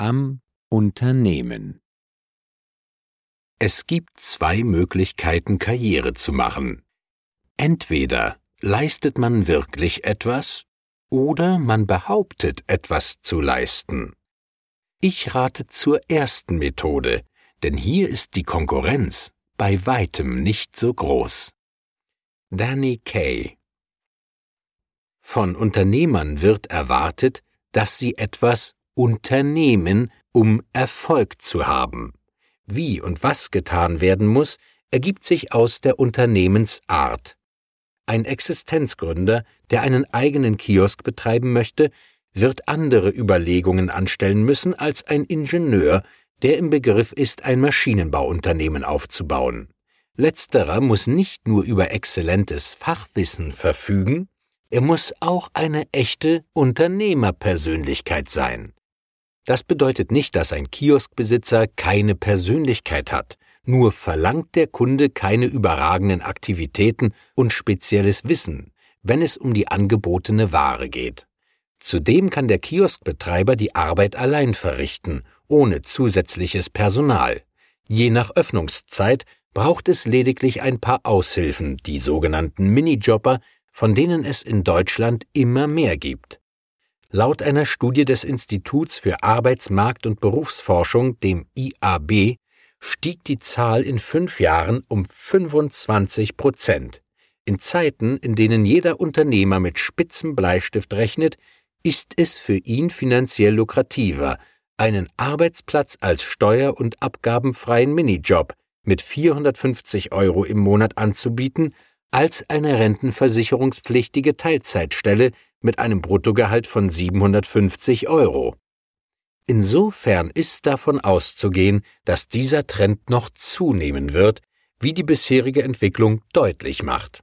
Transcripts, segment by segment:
Am Unternehmen Es gibt zwei Möglichkeiten, Karriere zu machen. Entweder leistet man wirklich etwas oder man behauptet etwas zu leisten. Ich rate zur ersten Methode, denn hier ist die Konkurrenz bei weitem nicht so groß. Danny Kay Von Unternehmern wird erwartet, dass sie etwas unternehmen, um Erfolg zu haben. Wie und was getan werden muss, ergibt sich aus der Unternehmensart. Ein Existenzgründer, der einen eigenen Kiosk betreiben möchte, wird andere Überlegungen anstellen müssen als ein Ingenieur, der im Begriff ist, ein Maschinenbauunternehmen aufzubauen. Letzterer muss nicht nur über exzellentes Fachwissen verfügen, er muss auch eine echte Unternehmerpersönlichkeit sein. Das bedeutet nicht, dass ein Kioskbesitzer keine Persönlichkeit hat, nur verlangt der Kunde keine überragenden Aktivitäten und spezielles Wissen, wenn es um die angebotene Ware geht. Zudem kann der Kioskbetreiber die Arbeit allein verrichten, ohne zusätzliches Personal. Je nach Öffnungszeit braucht es lediglich ein paar Aushilfen, die sogenannten Minijobber, von denen es in Deutschland immer mehr gibt. Laut einer Studie des Instituts für Arbeitsmarkt und Berufsforschung, dem IAB, stieg die Zahl in fünf Jahren um 25 Prozent. In Zeiten, in denen jeder Unternehmer mit spitzem Bleistift rechnet, ist es für ihn finanziell lukrativer, einen Arbeitsplatz als steuer- und abgabenfreien Minijob mit 450 Euro im Monat anzubieten, als eine rentenversicherungspflichtige Teilzeitstelle mit einem Bruttogehalt von 750 Euro. Insofern ist davon auszugehen, dass dieser Trend noch zunehmen wird, wie die bisherige Entwicklung deutlich macht.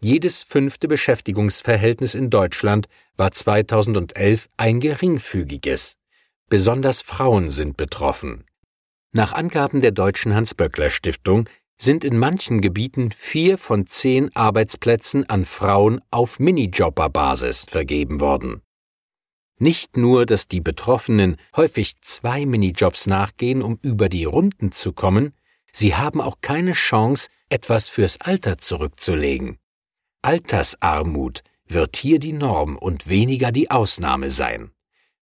Jedes fünfte Beschäftigungsverhältnis in Deutschland war 2011 ein geringfügiges. Besonders Frauen sind betroffen. Nach Angaben der Deutschen Hans-Böckler-Stiftung sind in manchen Gebieten vier von zehn Arbeitsplätzen an Frauen auf Minijobberbasis vergeben worden. Nicht nur, dass die Betroffenen häufig zwei Minijobs nachgehen, um über die Runden zu kommen, sie haben auch keine Chance, etwas fürs Alter zurückzulegen. Altersarmut wird hier die Norm und weniger die Ausnahme sein.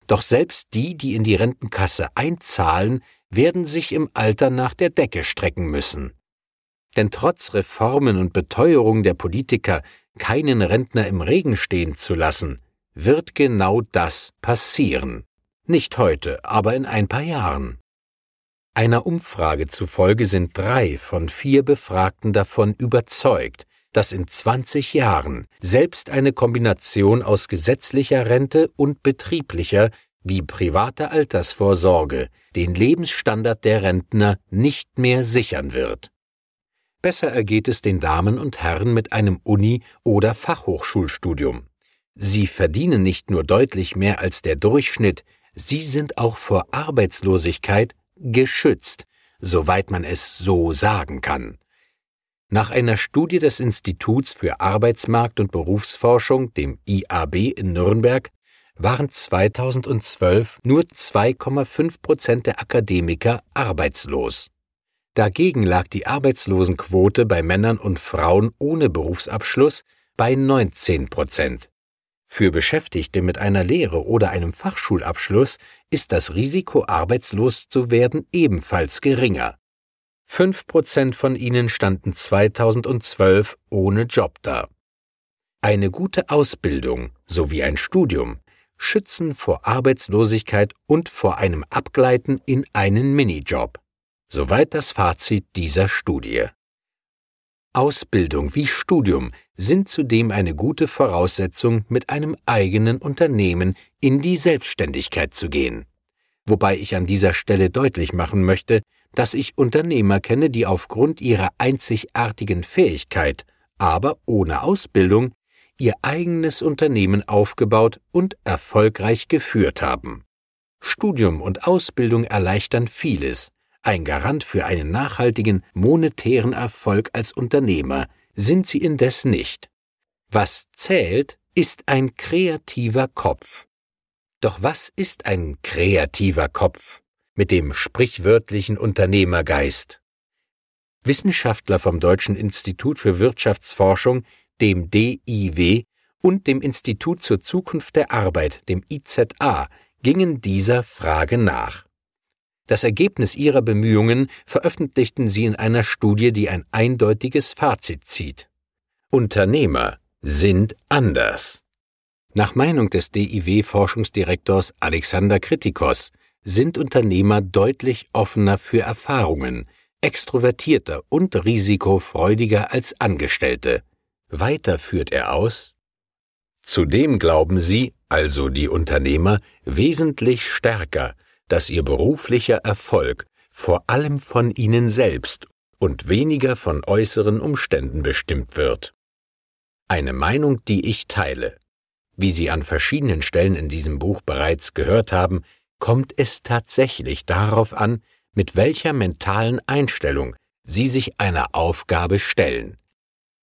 Doch selbst die, die in die Rentenkasse einzahlen, werden sich im Alter nach der Decke strecken müssen. Denn trotz Reformen und Beteuerung der Politiker, keinen Rentner im Regen stehen zu lassen, wird genau das passieren. Nicht heute, aber in ein paar Jahren. Einer Umfrage zufolge sind drei von vier Befragten davon überzeugt, dass in 20 Jahren selbst eine Kombination aus gesetzlicher Rente und betrieblicher wie privater Altersvorsorge den Lebensstandard der Rentner nicht mehr sichern wird. Besser ergeht es den Damen und Herren mit einem Uni- oder Fachhochschulstudium. Sie verdienen nicht nur deutlich mehr als der Durchschnitt, sie sind auch vor Arbeitslosigkeit geschützt, soweit man es so sagen kann. Nach einer Studie des Instituts für Arbeitsmarkt und Berufsforschung, dem IAB in Nürnberg, waren 2012 nur 2,5 Prozent der Akademiker arbeitslos. Dagegen lag die Arbeitslosenquote bei Männern und Frauen ohne Berufsabschluss bei 19 Prozent. Für Beschäftigte mit einer Lehre oder einem Fachschulabschluss ist das Risiko, arbeitslos zu werden, ebenfalls geringer. Fünf Prozent von ihnen standen 2012 ohne Job da. Eine gute Ausbildung sowie ein Studium schützen vor Arbeitslosigkeit und vor einem Abgleiten in einen Minijob. Soweit das Fazit dieser Studie. Ausbildung wie Studium sind zudem eine gute Voraussetzung, mit einem eigenen Unternehmen in die Selbstständigkeit zu gehen. Wobei ich an dieser Stelle deutlich machen möchte, dass ich Unternehmer kenne, die aufgrund ihrer einzigartigen Fähigkeit, aber ohne Ausbildung, ihr eigenes Unternehmen aufgebaut und erfolgreich geführt haben. Studium und Ausbildung erleichtern vieles, ein Garant für einen nachhaltigen monetären Erfolg als Unternehmer sind sie indes nicht. Was zählt, ist ein kreativer Kopf. Doch was ist ein kreativer Kopf mit dem sprichwörtlichen Unternehmergeist? Wissenschaftler vom Deutschen Institut für Wirtschaftsforschung, dem DIW, und dem Institut zur Zukunft der Arbeit, dem IZA, gingen dieser Frage nach. Das Ergebnis ihrer Bemühungen veröffentlichten sie in einer Studie, die ein eindeutiges Fazit zieht. Unternehmer sind anders. Nach Meinung des DIW-Forschungsdirektors Alexander Kritikos sind Unternehmer deutlich offener für Erfahrungen, extrovertierter und risikofreudiger als Angestellte. Weiter führt er aus, Zudem glauben sie, also die Unternehmer, wesentlich stärker, dass ihr beruflicher Erfolg vor allem von ihnen selbst und weniger von äußeren Umständen bestimmt wird. Eine Meinung, die ich teile. Wie Sie an verschiedenen Stellen in diesem Buch bereits gehört haben, kommt es tatsächlich darauf an, mit welcher mentalen Einstellung Sie sich einer Aufgabe stellen.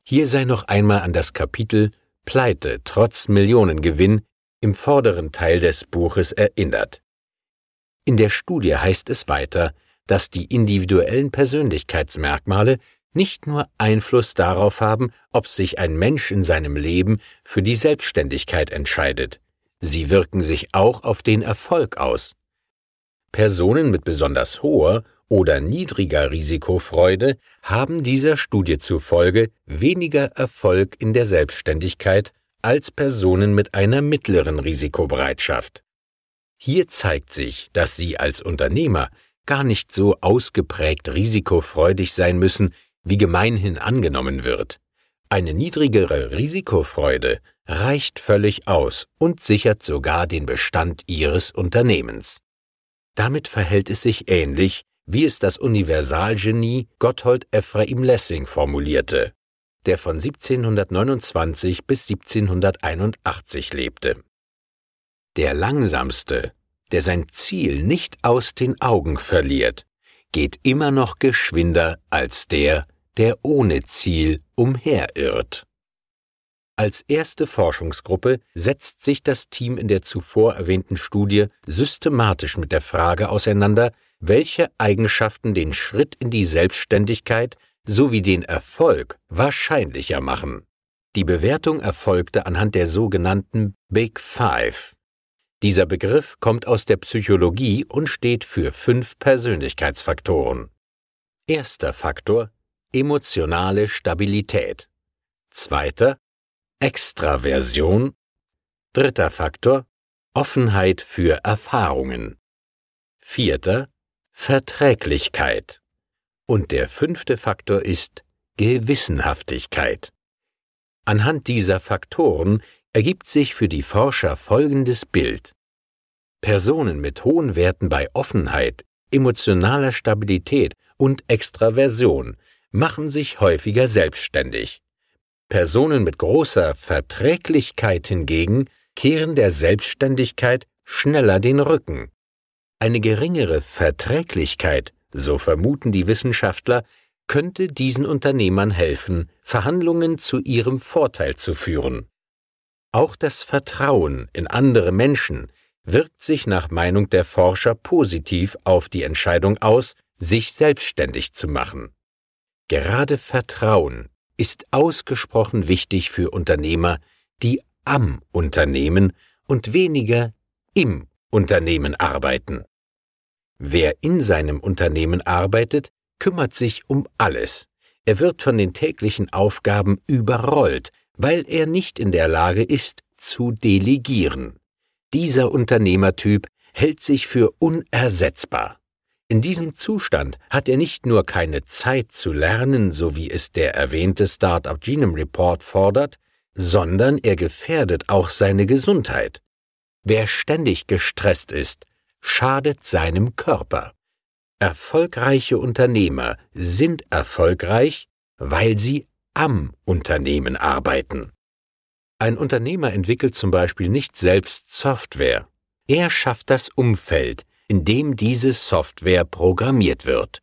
Hier sei noch einmal an das Kapitel Pleite trotz Millionengewinn im vorderen Teil des Buches erinnert. In der Studie heißt es weiter, dass die individuellen Persönlichkeitsmerkmale nicht nur Einfluss darauf haben, ob sich ein Mensch in seinem Leben für die Selbstständigkeit entscheidet, sie wirken sich auch auf den Erfolg aus. Personen mit besonders hoher oder niedriger Risikofreude haben dieser Studie zufolge weniger Erfolg in der Selbstständigkeit als Personen mit einer mittleren Risikobereitschaft. Hier zeigt sich, dass Sie als Unternehmer gar nicht so ausgeprägt risikofreudig sein müssen, wie gemeinhin angenommen wird. Eine niedrigere Risikofreude reicht völlig aus und sichert sogar den Bestand Ihres Unternehmens. Damit verhält es sich ähnlich wie es das Universalgenie Gotthold Ephraim Lessing formulierte, der von 1729 bis 1781 lebte. Der Langsamste, der sein Ziel nicht aus den Augen verliert, geht immer noch geschwinder als der, der ohne Ziel umherirrt. Als erste Forschungsgruppe setzt sich das Team in der zuvor erwähnten Studie systematisch mit der Frage auseinander, welche Eigenschaften den Schritt in die Selbstständigkeit sowie den Erfolg wahrscheinlicher machen. Die Bewertung erfolgte anhand der sogenannten Big Five. Dieser Begriff kommt aus der Psychologie und steht für fünf Persönlichkeitsfaktoren. Erster Faktor emotionale Stabilität. Zweiter Extraversion. Dritter Faktor Offenheit für Erfahrungen. Vierter Verträglichkeit. Und der fünfte Faktor ist Gewissenhaftigkeit. Anhand dieser Faktoren ergibt sich für die Forscher folgendes Bild. Personen mit hohen Werten bei Offenheit, emotionaler Stabilität und Extraversion machen sich häufiger selbstständig. Personen mit großer Verträglichkeit hingegen kehren der Selbstständigkeit schneller den Rücken. Eine geringere Verträglichkeit, so vermuten die Wissenschaftler, könnte diesen Unternehmern helfen, Verhandlungen zu ihrem Vorteil zu führen. Auch das Vertrauen in andere Menschen wirkt sich nach Meinung der Forscher positiv auf die Entscheidung aus, sich selbstständig zu machen. Gerade Vertrauen ist ausgesprochen wichtig für Unternehmer, die am Unternehmen und weniger im Unternehmen arbeiten. Wer in seinem Unternehmen arbeitet, kümmert sich um alles. Er wird von den täglichen Aufgaben überrollt, weil er nicht in der Lage ist, zu delegieren. Dieser Unternehmertyp hält sich für unersetzbar. In diesem Zustand hat er nicht nur keine Zeit zu lernen, so wie es der erwähnte Startup Genome Report fordert, sondern er gefährdet auch seine Gesundheit. Wer ständig gestresst ist, schadet seinem Körper. Erfolgreiche Unternehmer sind erfolgreich, weil sie am Unternehmen arbeiten. Ein Unternehmer entwickelt zum Beispiel nicht selbst Software. Er schafft das Umfeld, in dem diese Software programmiert wird.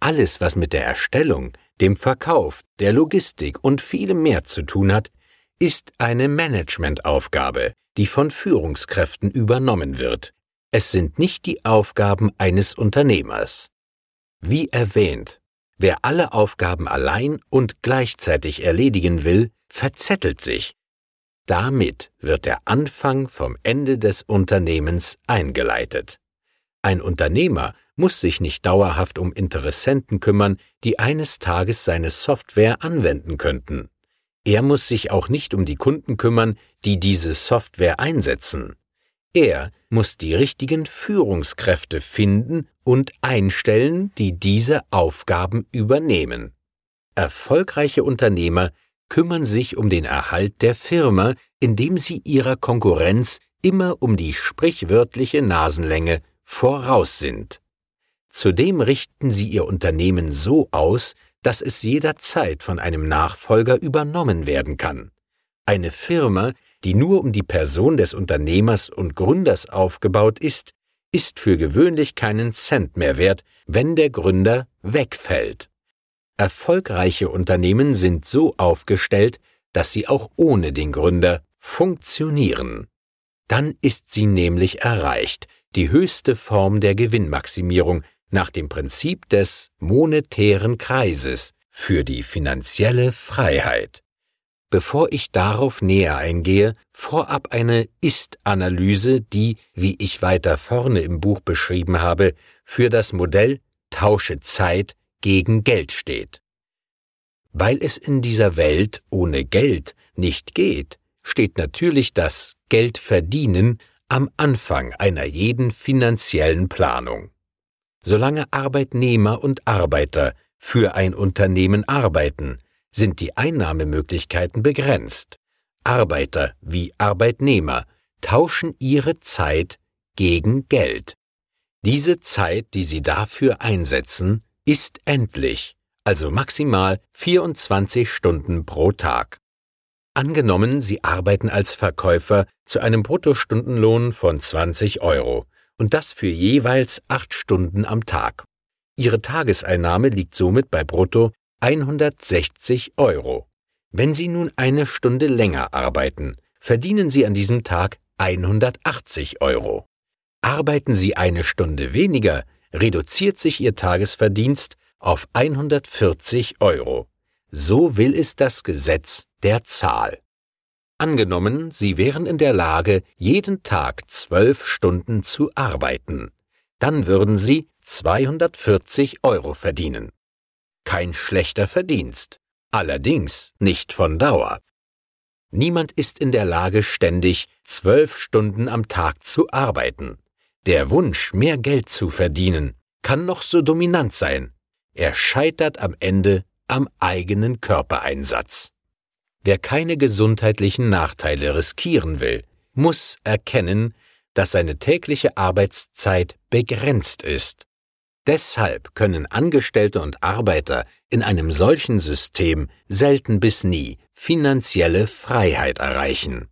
Alles, was mit der Erstellung, dem Verkauf, der Logistik und vielem mehr zu tun hat, ist eine Managementaufgabe, die von Führungskräften übernommen wird. Es sind nicht die Aufgaben eines Unternehmers. Wie erwähnt, wer alle Aufgaben allein und gleichzeitig erledigen will, verzettelt sich. Damit wird der Anfang vom Ende des Unternehmens eingeleitet. Ein Unternehmer muss sich nicht dauerhaft um Interessenten kümmern, die eines Tages seine Software anwenden könnten. Er muss sich auch nicht um die Kunden kümmern, die diese Software einsetzen. Er muss die richtigen Führungskräfte finden und einstellen, die diese Aufgaben übernehmen. Erfolgreiche Unternehmer kümmern sich um den Erhalt der Firma, indem sie ihrer Konkurrenz immer um die sprichwörtliche Nasenlänge voraus sind. Zudem richten sie ihr Unternehmen so aus, dass es jederzeit von einem Nachfolger übernommen werden kann. Eine Firma, die nur um die Person des Unternehmers und Gründers aufgebaut ist, ist für gewöhnlich keinen Cent mehr wert, wenn der Gründer wegfällt. Erfolgreiche Unternehmen sind so aufgestellt, dass sie auch ohne den Gründer funktionieren. Dann ist sie nämlich erreicht, die höchste Form der Gewinnmaximierung, nach dem Prinzip des monetären Kreises für die finanzielle Freiheit. Bevor ich darauf näher eingehe, vorab eine Ist-Analyse, die, wie ich weiter vorne im Buch beschrieben habe, für das Modell Tausche Zeit gegen Geld steht. Weil es in dieser Welt ohne Geld nicht geht, steht natürlich das Geldverdienen am Anfang einer jeden finanziellen Planung. Solange Arbeitnehmer und Arbeiter für ein Unternehmen arbeiten, sind die Einnahmemöglichkeiten begrenzt. Arbeiter wie Arbeitnehmer tauschen ihre Zeit gegen Geld. Diese Zeit, die sie dafür einsetzen, ist endlich, also maximal 24 Stunden pro Tag. Angenommen, Sie arbeiten als Verkäufer zu einem Bruttostundenlohn von 20 Euro und das für jeweils acht Stunden am Tag. Ihre Tageseinnahme liegt somit bei brutto 160 Euro. Wenn Sie nun eine Stunde länger arbeiten, verdienen Sie an diesem Tag 180 Euro. Arbeiten Sie eine Stunde weniger, reduziert sich Ihr Tagesverdienst auf 140 Euro. So will es das Gesetz der Zahl. Angenommen, Sie wären in der Lage, jeden Tag zwölf Stunden zu arbeiten, dann würden Sie 240 Euro verdienen. Kein schlechter Verdienst, allerdings nicht von Dauer. Niemand ist in der Lage, ständig zwölf Stunden am Tag zu arbeiten. Der Wunsch, mehr Geld zu verdienen, kann noch so dominant sein. Er scheitert am Ende am eigenen Körpereinsatz. Wer keine gesundheitlichen Nachteile riskieren will, muss erkennen, dass seine tägliche Arbeitszeit begrenzt ist. Deshalb können Angestellte und Arbeiter in einem solchen System selten bis nie finanzielle Freiheit erreichen.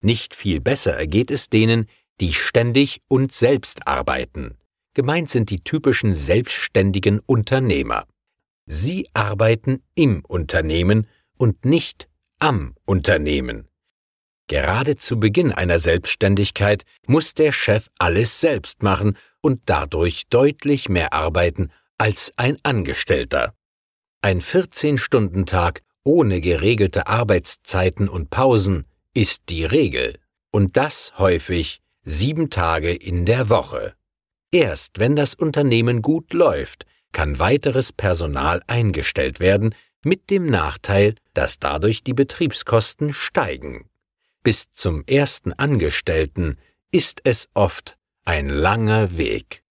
Nicht viel besser ergeht es denen, die ständig und selbst arbeiten. Gemeint sind die typischen selbstständigen Unternehmer. Sie arbeiten im Unternehmen und nicht am Unternehmen. Gerade zu Beginn einer Selbstständigkeit muss der Chef alles selbst machen und dadurch deutlich mehr arbeiten als ein Angestellter. Ein 14-Stunden-Tag ohne geregelte Arbeitszeiten und Pausen ist die Regel, und das häufig sieben Tage in der Woche. Erst wenn das Unternehmen gut läuft, kann weiteres Personal eingestellt werden, mit dem Nachteil, dass dadurch die Betriebskosten steigen. Bis zum ersten Angestellten ist es oft ein langer Weg.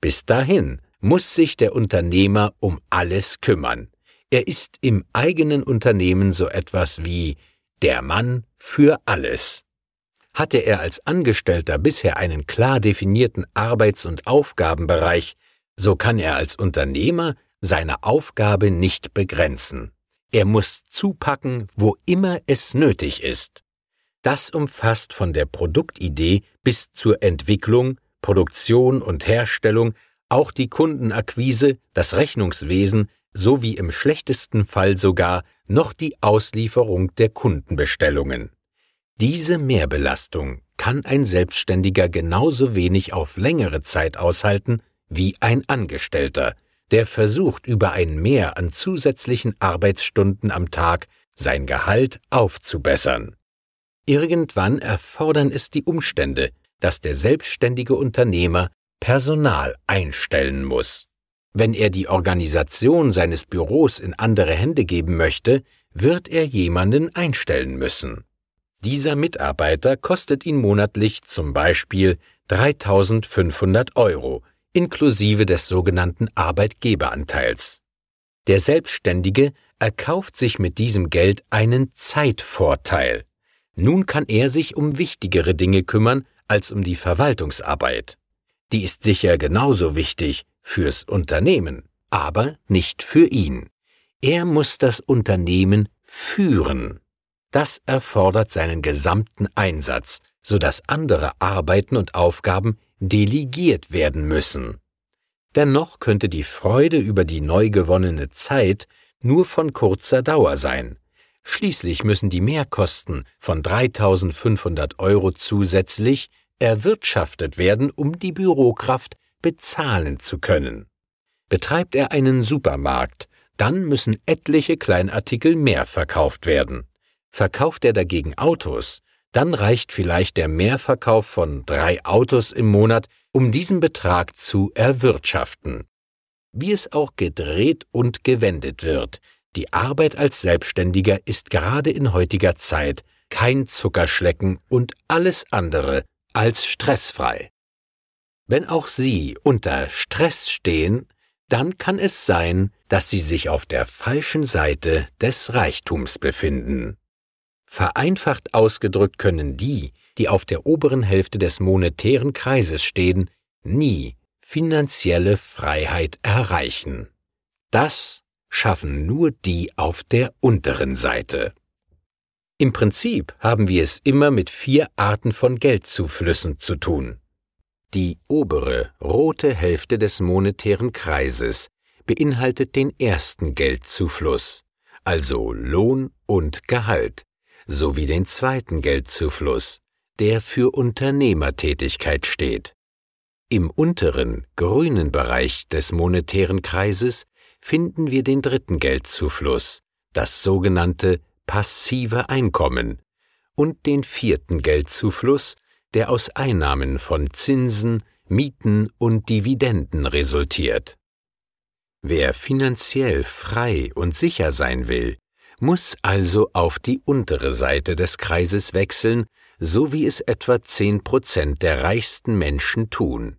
Bis dahin muss sich der Unternehmer um alles kümmern. Er ist im eigenen Unternehmen so etwas wie der Mann für alles. Hatte er als Angestellter bisher einen klar definierten Arbeits- und Aufgabenbereich, so kann er als Unternehmer seine Aufgabe nicht begrenzen. Er muss zupacken, wo immer es nötig ist. Das umfasst von der Produktidee bis zur Entwicklung, Produktion und Herstellung auch die Kundenakquise, das Rechnungswesen sowie im schlechtesten Fall sogar noch die Auslieferung der Kundenbestellungen. Diese Mehrbelastung kann ein Selbstständiger genauso wenig auf längere Zeit aushalten wie ein Angestellter, der versucht, über ein Mehr an zusätzlichen Arbeitsstunden am Tag sein Gehalt aufzubessern. Irgendwann erfordern es die Umstände, dass der selbstständige Unternehmer Personal einstellen muss. Wenn er die Organisation seines Büros in andere Hände geben möchte, wird er jemanden einstellen müssen. Dieser Mitarbeiter kostet ihn monatlich zum Beispiel 3500 Euro, inklusive des sogenannten Arbeitgeberanteils. Der Selbstständige erkauft sich mit diesem Geld einen Zeitvorteil. Nun kann er sich um wichtigere Dinge kümmern als um die Verwaltungsarbeit. Die ist sicher genauso wichtig fürs Unternehmen, aber nicht für ihn. Er muss das Unternehmen führen. Das erfordert seinen gesamten Einsatz, so dass andere Arbeiten und Aufgaben delegiert werden müssen. Dennoch könnte die Freude über die neu gewonnene Zeit nur von kurzer Dauer sein. Schließlich müssen die Mehrkosten von 3500 Euro zusätzlich erwirtschaftet werden, um die Bürokraft bezahlen zu können. Betreibt er einen Supermarkt, dann müssen etliche Kleinartikel mehr verkauft werden. Verkauft er dagegen Autos, dann reicht vielleicht der Mehrverkauf von drei Autos im Monat, um diesen Betrag zu erwirtschaften. Wie es auch gedreht und gewendet wird, die Arbeit als Selbstständiger ist gerade in heutiger Zeit kein Zuckerschlecken und alles andere als stressfrei. Wenn auch Sie unter Stress stehen, dann kann es sein, dass Sie sich auf der falschen Seite des Reichtums befinden. Vereinfacht ausgedrückt können die, die auf der oberen Hälfte des monetären Kreises stehen, nie finanzielle Freiheit erreichen. Das schaffen nur die auf der unteren Seite. Im Prinzip haben wir es immer mit vier Arten von Geldzuflüssen zu tun. Die obere, rote Hälfte des monetären Kreises beinhaltet den ersten Geldzufluss, also Lohn und Gehalt, sowie den zweiten Geldzufluss, der für Unternehmertätigkeit steht. Im unteren, grünen Bereich des monetären Kreises finden wir den dritten Geldzufluss, das sogenannte passive Einkommen, und den vierten Geldzufluss, der aus Einnahmen von Zinsen, Mieten und Dividenden resultiert. Wer finanziell frei und sicher sein will, muss also auf die untere Seite des Kreises wechseln, so wie es etwa zehn Prozent der reichsten Menschen tun.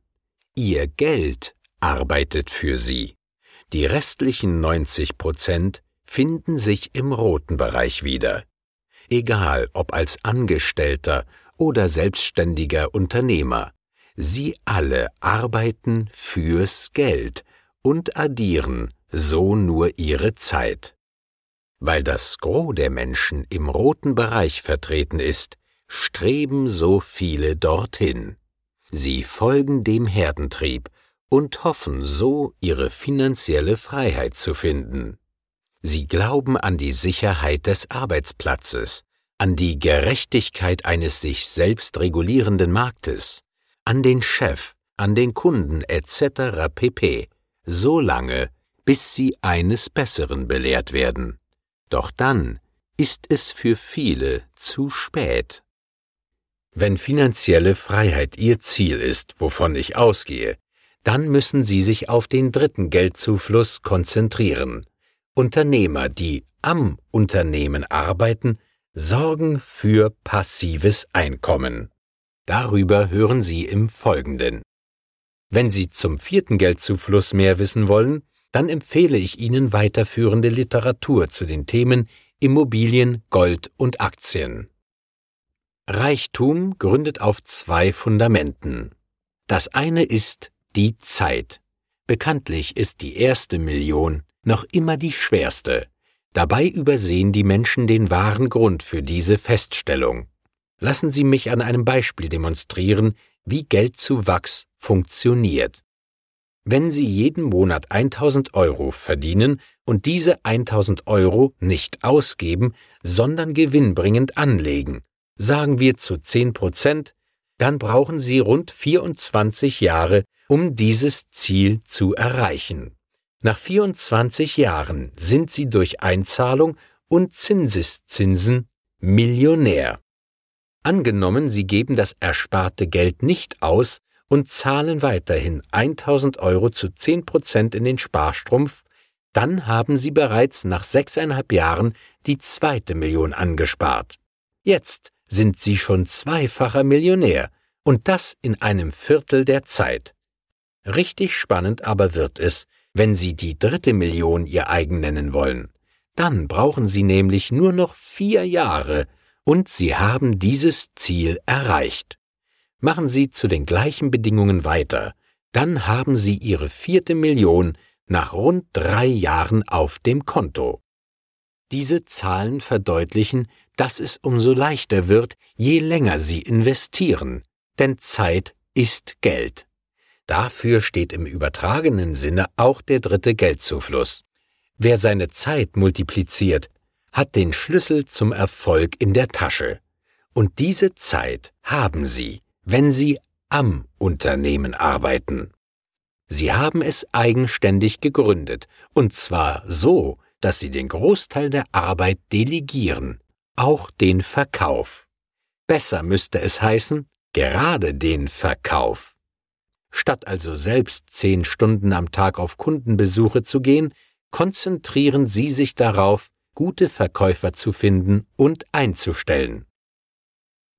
Ihr Geld arbeitet für sie. Die restlichen 90 Prozent finden sich im roten Bereich wieder. Egal ob als Angestellter oder selbstständiger Unternehmer, sie alle arbeiten fürs Geld und addieren so nur ihre Zeit. Weil das Gros der Menschen im roten Bereich vertreten ist, streben so viele dorthin. Sie folgen dem Herdentrieb und hoffen so ihre finanzielle Freiheit zu finden. Sie glauben an die Sicherheit des Arbeitsplatzes, an die Gerechtigkeit eines sich selbst regulierenden Marktes, an den Chef, an den Kunden etc. pp. so lange, bis sie eines Besseren belehrt werden. Doch dann ist es für viele zu spät. Wenn finanzielle Freiheit Ihr Ziel ist, wovon ich ausgehe, dann müssen Sie sich auf den dritten Geldzufluss konzentrieren. Unternehmer, die am Unternehmen arbeiten, sorgen für passives Einkommen. Darüber hören Sie im Folgenden. Wenn Sie zum vierten Geldzufluss mehr wissen wollen, dann empfehle ich Ihnen weiterführende Literatur zu den Themen Immobilien, Gold und Aktien. Reichtum gründet auf zwei Fundamenten. Das eine ist die Zeit. Bekanntlich ist die erste Million noch immer die schwerste. Dabei übersehen die Menschen den wahren Grund für diese Feststellung. Lassen Sie mich an einem Beispiel demonstrieren, wie Geldzuwachs funktioniert. Wenn Sie jeden Monat 1000 Euro verdienen und diese 1000 Euro nicht ausgeben, sondern gewinnbringend anlegen, sagen wir zu 10 Prozent, dann brauchen Sie rund 24 Jahre, um dieses Ziel zu erreichen. Nach 24 Jahren sind Sie durch Einzahlung und Zinseszinsen Millionär. Angenommen, Sie geben das ersparte Geld nicht aus und zahlen weiterhin 1000 Euro zu 10 Prozent in den Sparstrumpf, dann haben Sie bereits nach sechseinhalb Jahren die zweite Million angespart. Jetzt sind Sie schon zweifacher Millionär und das in einem Viertel der Zeit. Richtig spannend aber wird es, wenn Sie die dritte Million Ihr eigen nennen wollen. Dann brauchen Sie nämlich nur noch vier Jahre und Sie haben dieses Ziel erreicht. Machen Sie zu den gleichen Bedingungen weiter, dann haben Sie Ihre vierte Million nach rund drei Jahren auf dem Konto. Diese Zahlen verdeutlichen, dass es umso leichter wird, je länger Sie investieren, denn Zeit ist Geld. Dafür steht im übertragenen Sinne auch der dritte Geldzufluss. Wer seine Zeit multipliziert, hat den Schlüssel zum Erfolg in der Tasche. Und diese Zeit haben Sie, wenn Sie am Unternehmen arbeiten. Sie haben es eigenständig gegründet, und zwar so, dass Sie den Großteil der Arbeit delegieren, auch den Verkauf. Besser müsste es heißen, gerade den Verkauf. Statt also selbst zehn Stunden am Tag auf Kundenbesuche zu gehen, konzentrieren Sie sich darauf, gute Verkäufer zu finden und einzustellen.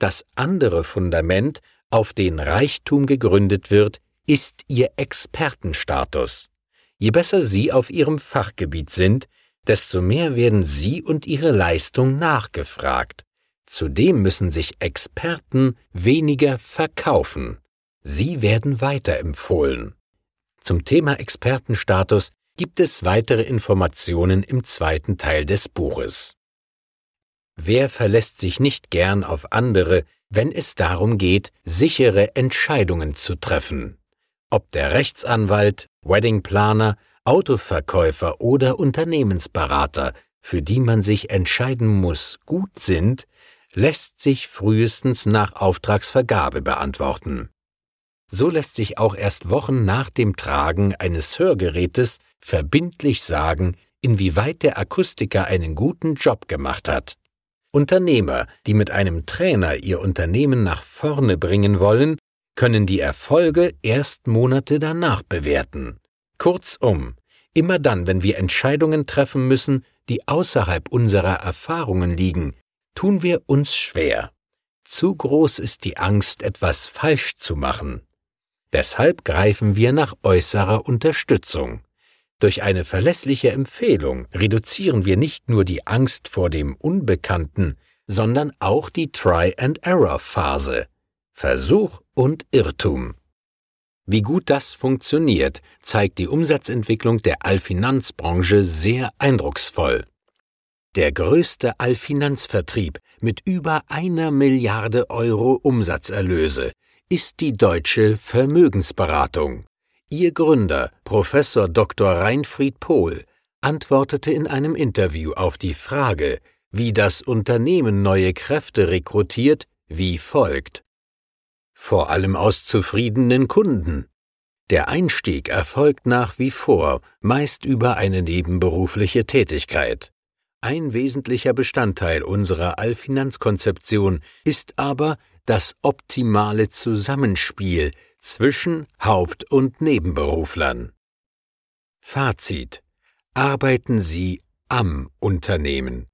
Das andere Fundament, auf den Reichtum gegründet wird, ist Ihr Expertenstatus. Je besser Sie auf Ihrem Fachgebiet sind, desto mehr werden Sie und Ihre Leistung nachgefragt. Zudem müssen sich Experten weniger verkaufen. Sie werden weiterempfohlen. Zum Thema Expertenstatus gibt es weitere Informationen im zweiten Teil des Buches. Wer verlässt sich nicht gern auf andere, wenn es darum geht, sichere Entscheidungen zu treffen? Ob der Rechtsanwalt, Weddingplaner, Autoverkäufer oder Unternehmensberater, für die man sich entscheiden muss, gut sind, lässt sich frühestens nach Auftragsvergabe beantworten. So lässt sich auch erst Wochen nach dem Tragen eines Hörgerätes verbindlich sagen, inwieweit der Akustiker einen guten Job gemacht hat. Unternehmer, die mit einem Trainer ihr Unternehmen nach vorne bringen wollen, können die Erfolge erst Monate danach bewerten. Kurzum, immer dann, wenn wir Entscheidungen treffen müssen, die außerhalb unserer Erfahrungen liegen, tun wir uns schwer. Zu groß ist die Angst, etwas falsch zu machen. Deshalb greifen wir nach äußerer Unterstützung. Durch eine verlässliche Empfehlung reduzieren wir nicht nur die Angst vor dem Unbekannten, sondern auch die Try-and-Error-Phase. Versuch und Irrtum. Wie gut das funktioniert, zeigt die Umsatzentwicklung der Allfinanzbranche sehr eindrucksvoll. Der größte Allfinanzvertrieb mit über einer Milliarde Euro Umsatzerlöse ist die Deutsche Vermögensberatung. Ihr Gründer, Professor Dr. Reinfried Pohl, antwortete in einem Interview auf die Frage, wie das Unternehmen neue Kräfte rekrutiert, wie folgt. Vor allem aus zufriedenen Kunden. Der Einstieg erfolgt nach wie vor, meist über eine nebenberufliche Tätigkeit. Ein wesentlicher Bestandteil unserer Allfinanzkonzeption ist aber das optimale Zusammenspiel zwischen Haupt- und Nebenberuflern. Fazit. Arbeiten Sie am Unternehmen.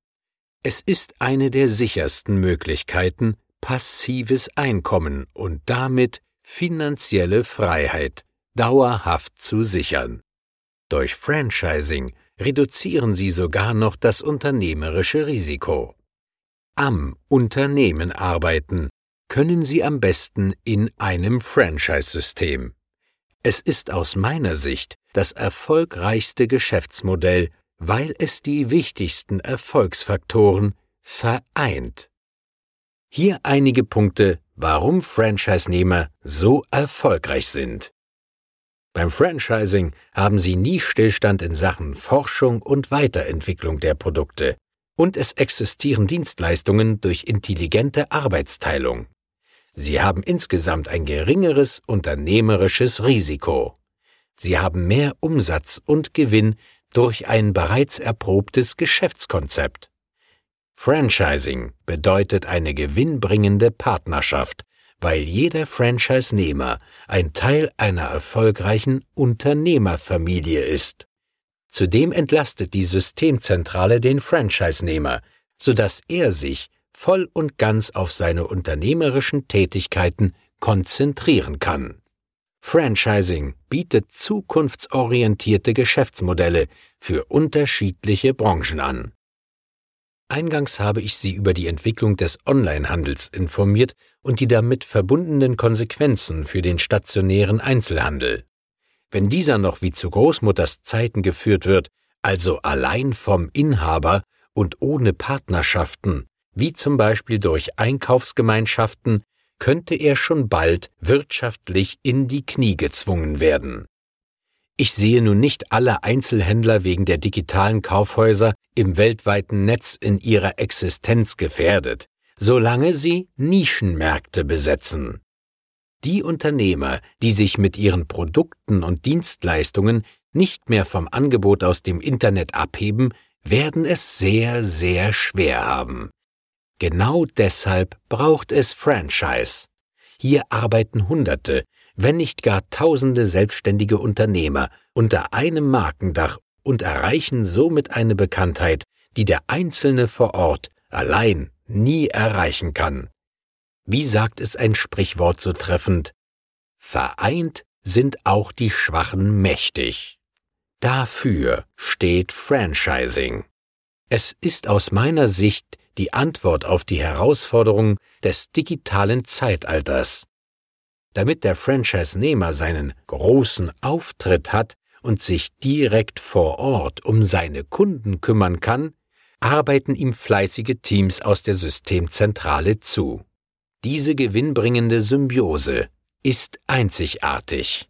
Es ist eine der sichersten Möglichkeiten, passives Einkommen und damit finanzielle Freiheit dauerhaft zu sichern. Durch Franchising reduzieren Sie sogar noch das unternehmerische Risiko. Am Unternehmen arbeiten können Sie am besten in einem Franchise-System. Es ist aus meiner Sicht das erfolgreichste Geschäftsmodell, weil es die wichtigsten Erfolgsfaktoren vereint. Hier einige Punkte, warum Franchise-Nehmer so erfolgreich sind. Beim Franchising haben Sie nie Stillstand in Sachen Forschung und Weiterentwicklung der Produkte. Und es existieren Dienstleistungen durch intelligente Arbeitsteilung. Sie haben insgesamt ein geringeres unternehmerisches Risiko. Sie haben mehr Umsatz und Gewinn durch ein bereits erprobtes Geschäftskonzept. Franchising bedeutet eine gewinnbringende Partnerschaft, weil jeder Franchise-Nehmer ein Teil einer erfolgreichen Unternehmerfamilie ist. Zudem entlastet die Systemzentrale den Franchise-Nehmer, sodass er sich voll und ganz auf seine unternehmerischen Tätigkeiten konzentrieren kann. Franchising bietet zukunftsorientierte Geschäftsmodelle für unterschiedliche Branchen an. Eingangs habe ich Sie über die Entwicklung des Onlinehandels informiert und die damit verbundenen Konsequenzen für den stationären Einzelhandel. Wenn dieser noch wie zu Großmutters Zeiten geführt wird, also allein vom Inhaber und ohne Partnerschaften, wie zum Beispiel durch Einkaufsgemeinschaften, könnte er schon bald wirtschaftlich in die Knie gezwungen werden. Ich sehe nun nicht alle Einzelhändler wegen der digitalen Kaufhäuser im weltweiten Netz in ihrer Existenz gefährdet, solange sie Nischenmärkte besetzen. Die Unternehmer, die sich mit ihren Produkten und Dienstleistungen nicht mehr vom Angebot aus dem Internet abheben, werden es sehr, sehr schwer haben. Genau deshalb braucht es Franchise. Hier arbeiten Hunderte, wenn nicht gar Tausende selbstständige Unternehmer unter einem Markendach und erreichen somit eine Bekanntheit, die der Einzelne vor Ort allein nie erreichen kann. Wie sagt es ein Sprichwort so treffend? Vereint sind auch die Schwachen mächtig. Dafür steht Franchising. Es ist aus meiner Sicht die Antwort auf die Herausforderungen des digitalen Zeitalters. Damit der Franchise-Nehmer seinen großen Auftritt hat und sich direkt vor Ort um seine Kunden kümmern kann, arbeiten ihm fleißige Teams aus der Systemzentrale zu. Diese gewinnbringende Symbiose ist einzigartig.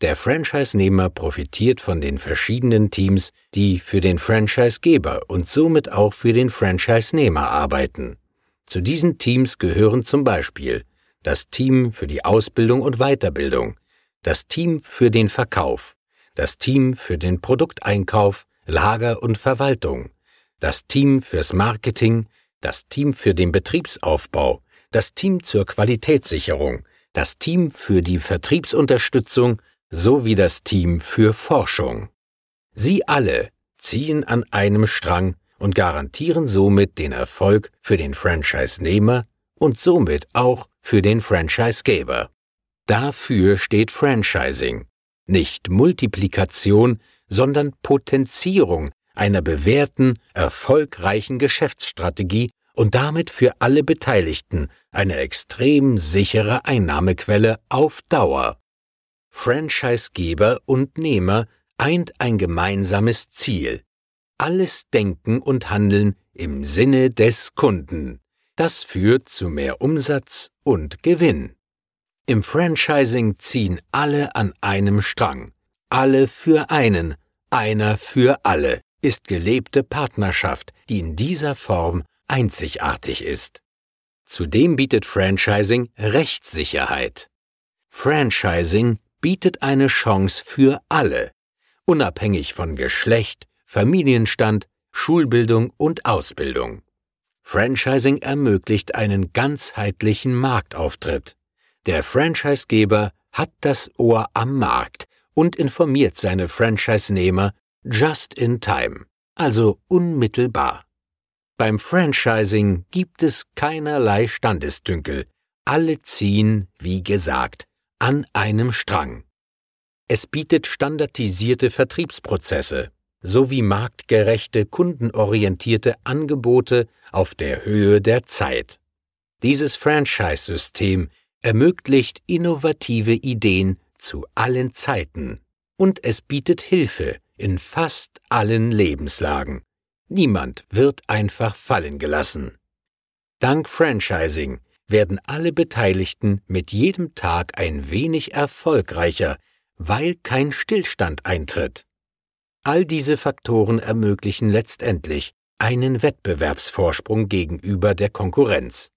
Der Franchise-Nehmer profitiert von den verschiedenen Teams, die für den Franchise-Geber und somit auch für den Franchise-Nehmer arbeiten. Zu diesen Teams gehören zum Beispiel das Team für die Ausbildung und Weiterbildung, das Team für den Verkauf, das Team für den Produkteinkauf, Lager und Verwaltung, das Team fürs Marketing, das Team für den Betriebsaufbau, das Team zur Qualitätssicherung, das Team für die Vertriebsunterstützung sowie das Team für Forschung. Sie alle ziehen an einem Strang und garantieren somit den Erfolg für den Franchise-Nehmer und somit auch für den Franchise-Geber. Dafür steht Franchising, nicht Multiplikation, sondern Potenzierung einer bewährten, erfolgreichen Geschäftsstrategie und damit für alle Beteiligten eine extrem sichere Einnahmequelle auf Dauer. Franchisegeber und Nehmer eint ein gemeinsames Ziel. Alles Denken und Handeln im Sinne des Kunden. Das führt zu mehr Umsatz und Gewinn. Im Franchising ziehen alle an einem Strang. Alle für einen, einer für alle ist gelebte Partnerschaft, die in dieser Form einzigartig ist. Zudem bietet Franchising Rechtssicherheit. Franchising bietet eine Chance für alle, unabhängig von Geschlecht, Familienstand, Schulbildung und Ausbildung. Franchising ermöglicht einen ganzheitlichen Marktauftritt. Der Franchisegeber hat das Ohr am Markt und informiert seine Franchise-Nehmer just in time, also unmittelbar. Beim Franchising gibt es keinerlei Standesdünkel. Alle ziehen, wie gesagt, an einem Strang. Es bietet standardisierte Vertriebsprozesse sowie marktgerechte, kundenorientierte Angebote auf der Höhe der Zeit. Dieses Franchise-System ermöglicht innovative Ideen zu allen Zeiten und es bietet Hilfe in fast allen Lebenslagen. Niemand wird einfach fallen gelassen. Dank Franchising werden alle Beteiligten mit jedem Tag ein wenig erfolgreicher, weil kein Stillstand eintritt. All diese Faktoren ermöglichen letztendlich einen Wettbewerbsvorsprung gegenüber der Konkurrenz.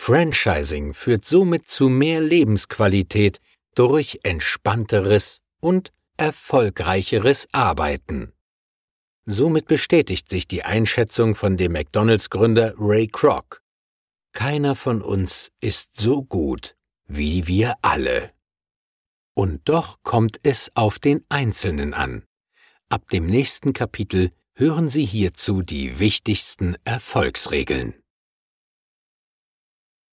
Franchising führt somit zu mehr Lebensqualität durch entspannteres und erfolgreicheres Arbeiten. Somit bestätigt sich die Einschätzung von dem McDonalds-Gründer Ray Kroc. Keiner von uns ist so gut wie wir alle. Und doch kommt es auf den Einzelnen an. Ab dem nächsten Kapitel hören Sie hierzu die wichtigsten Erfolgsregeln.